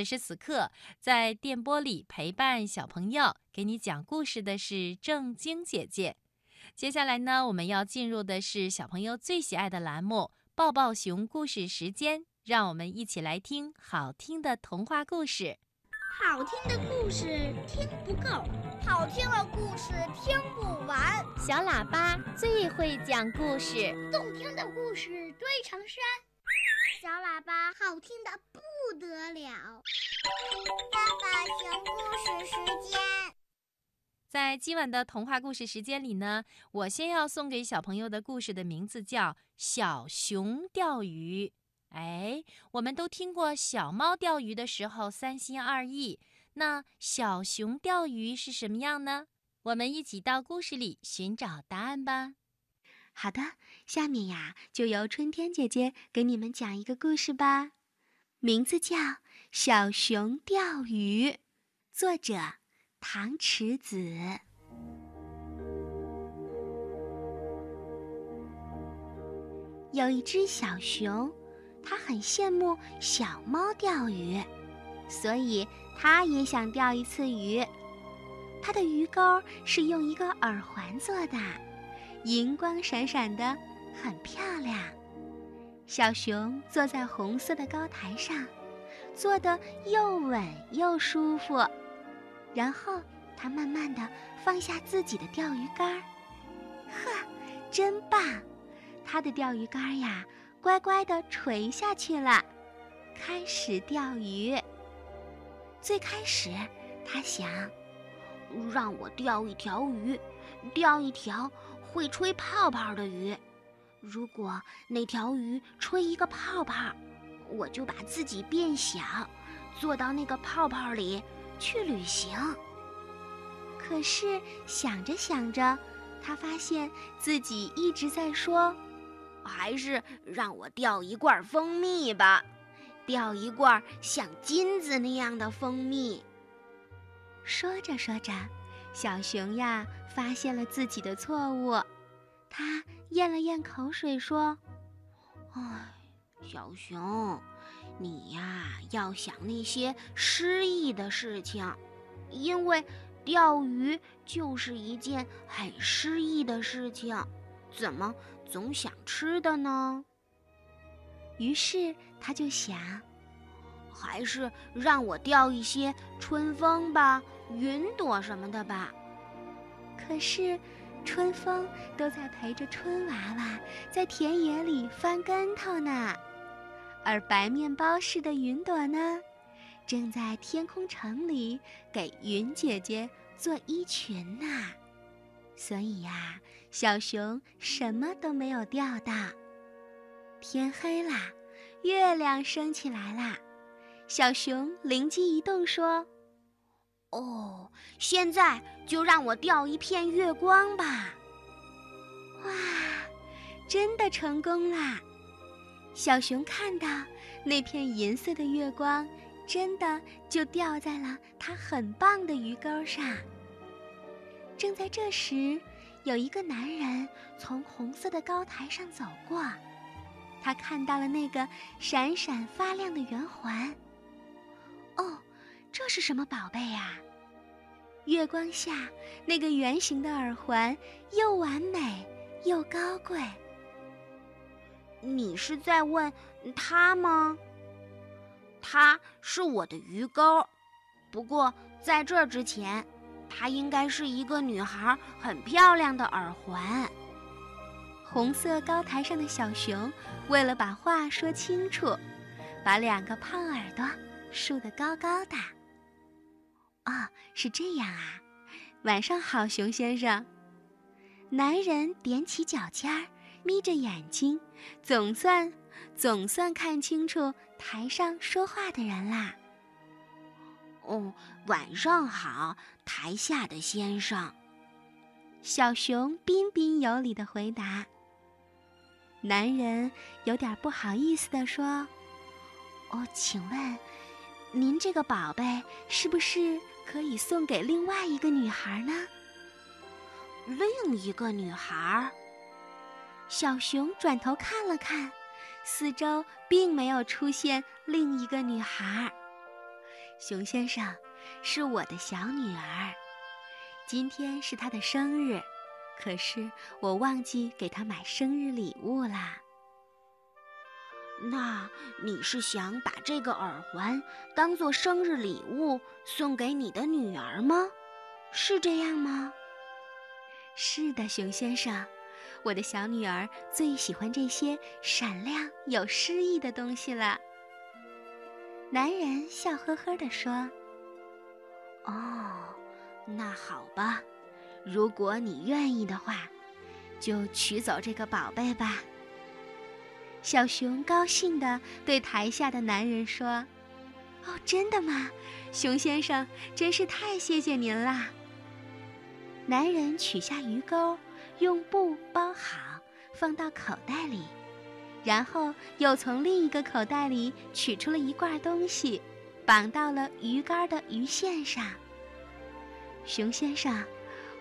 此时此刻，在电波里陪伴小朋友、给你讲故事的是正晶姐姐。接下来呢，我们要进入的是小朋友最喜爱的栏目——抱抱熊故事时间。让我们一起来听好听的童话故事。好听的故事听不够，好听的故事听不完。小喇叭最会讲故事，动听的故事堆成山。小喇叭好听的不得了。爸爸熊故事时间，在今晚的童话故事时间里呢，我先要送给小朋友的故事的名字叫《小熊钓鱼》。哎，我们都听过小猫钓鱼的时候三心二意，那小熊钓鱼是什么样呢？我们一起到故事里寻找答案吧。好的，下面呀，就由春天姐姐给你们讲一个故事吧，名字叫《小熊钓鱼》，作者唐池子。有一只小熊，它很羡慕小猫钓鱼，所以它也想钓一次鱼。它的鱼钩是用一个耳环做的。银光闪闪的，很漂亮。小熊坐在红色的高台上，坐得又稳又舒服。然后，它慢慢的放下自己的钓鱼竿儿，呵，真棒！它的钓鱼竿儿呀，乖乖地垂下去了，开始钓鱼。最开始，它想，让我钓一条鱼，钓一条。会吹泡泡的鱼，如果那条鱼吹一个泡泡，我就把自己变小，坐到那个泡泡里去旅行。可是想着想着，他发现自己一直在说：“还是让我钓一罐蜂蜜吧，钓一罐像金子那样的蜂蜜。”说着说着。小熊呀，发现了自己的错误，他咽了咽口水说：“哎，小熊，你呀要想那些诗意的事情，因为钓鱼就是一件很诗意的事情，怎么总想吃的呢？”于是他就想，还是让我钓一些春风吧。云朵什么的吧，可是春风都在陪着春娃娃在田野里翻跟头呢，而白面包似的云朵呢，正在天空城里给云姐姐做衣裙呢。所以呀，小熊什么都没有钓到。天黑啦，月亮升起来啦，小熊灵机一动说。哦，现在就让我钓一片月光吧！哇，真的成功啦！小熊看到那片银色的月光，真的就掉在了它很棒的鱼钩上。正在这时，有一个男人从红色的高台上走过，他看到了那个闪闪发亮的圆环。哦。这是什么宝贝呀？月光下，那个圆形的耳环又完美又高贵。你是在问他吗？他是我的鱼钩，不过在这之前，他应该是一个女孩很漂亮的耳环。红色高台上的小熊为了把话说清楚，把两个胖耳朵竖得高高的。哦，是这样啊！晚上好，熊先生。男人踮起脚尖儿，眯着眼睛，总算总算看清楚台上说话的人啦。哦，晚上好，台下的先生。小熊彬彬有礼的回答。男人有点不好意思的说：“哦，请问，您这个宝贝是不是？”可以送给另外一个女孩呢。另一个女孩，小熊转头看了看，四周并没有出现另一个女孩。熊先生，是我的小女儿，今天是她的生日，可是我忘记给她买生日礼物啦。那你是想把这个耳环当做生日礼物送给你的女儿吗？是这样吗？是的，熊先生，我的小女儿最喜欢这些闪亮有诗意的东西了。男人笑呵呵地说：“哦，那好吧，如果你愿意的话，就取走这个宝贝吧。”小熊高兴地对台下的男人说：“哦，真的吗？熊先生，真是太谢谢您啦！”男人取下鱼钩，用布包好，放到口袋里，然后又从另一个口袋里取出了一罐东西，绑到了鱼竿的鱼线上。熊先生，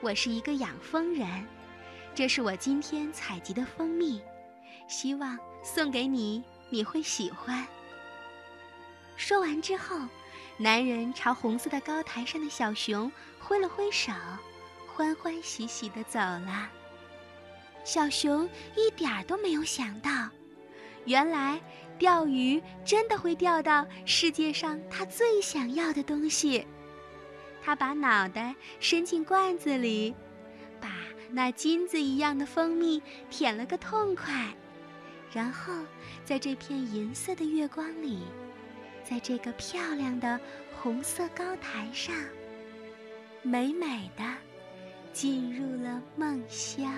我是一个养蜂人，这是我今天采集的蜂蜜，希望。送给你，你会喜欢。说完之后，男人朝红色的高台上的小熊挥了挥手，欢欢喜喜地走了。小熊一点儿都没有想到，原来钓鱼真的会钓到世界上他最想要的东西。他把脑袋伸进罐子里，把那金子一样的蜂蜜舔了个痛快。然后，在这片银色的月光里，在这个漂亮的红色高台上，美美的进入了梦乡。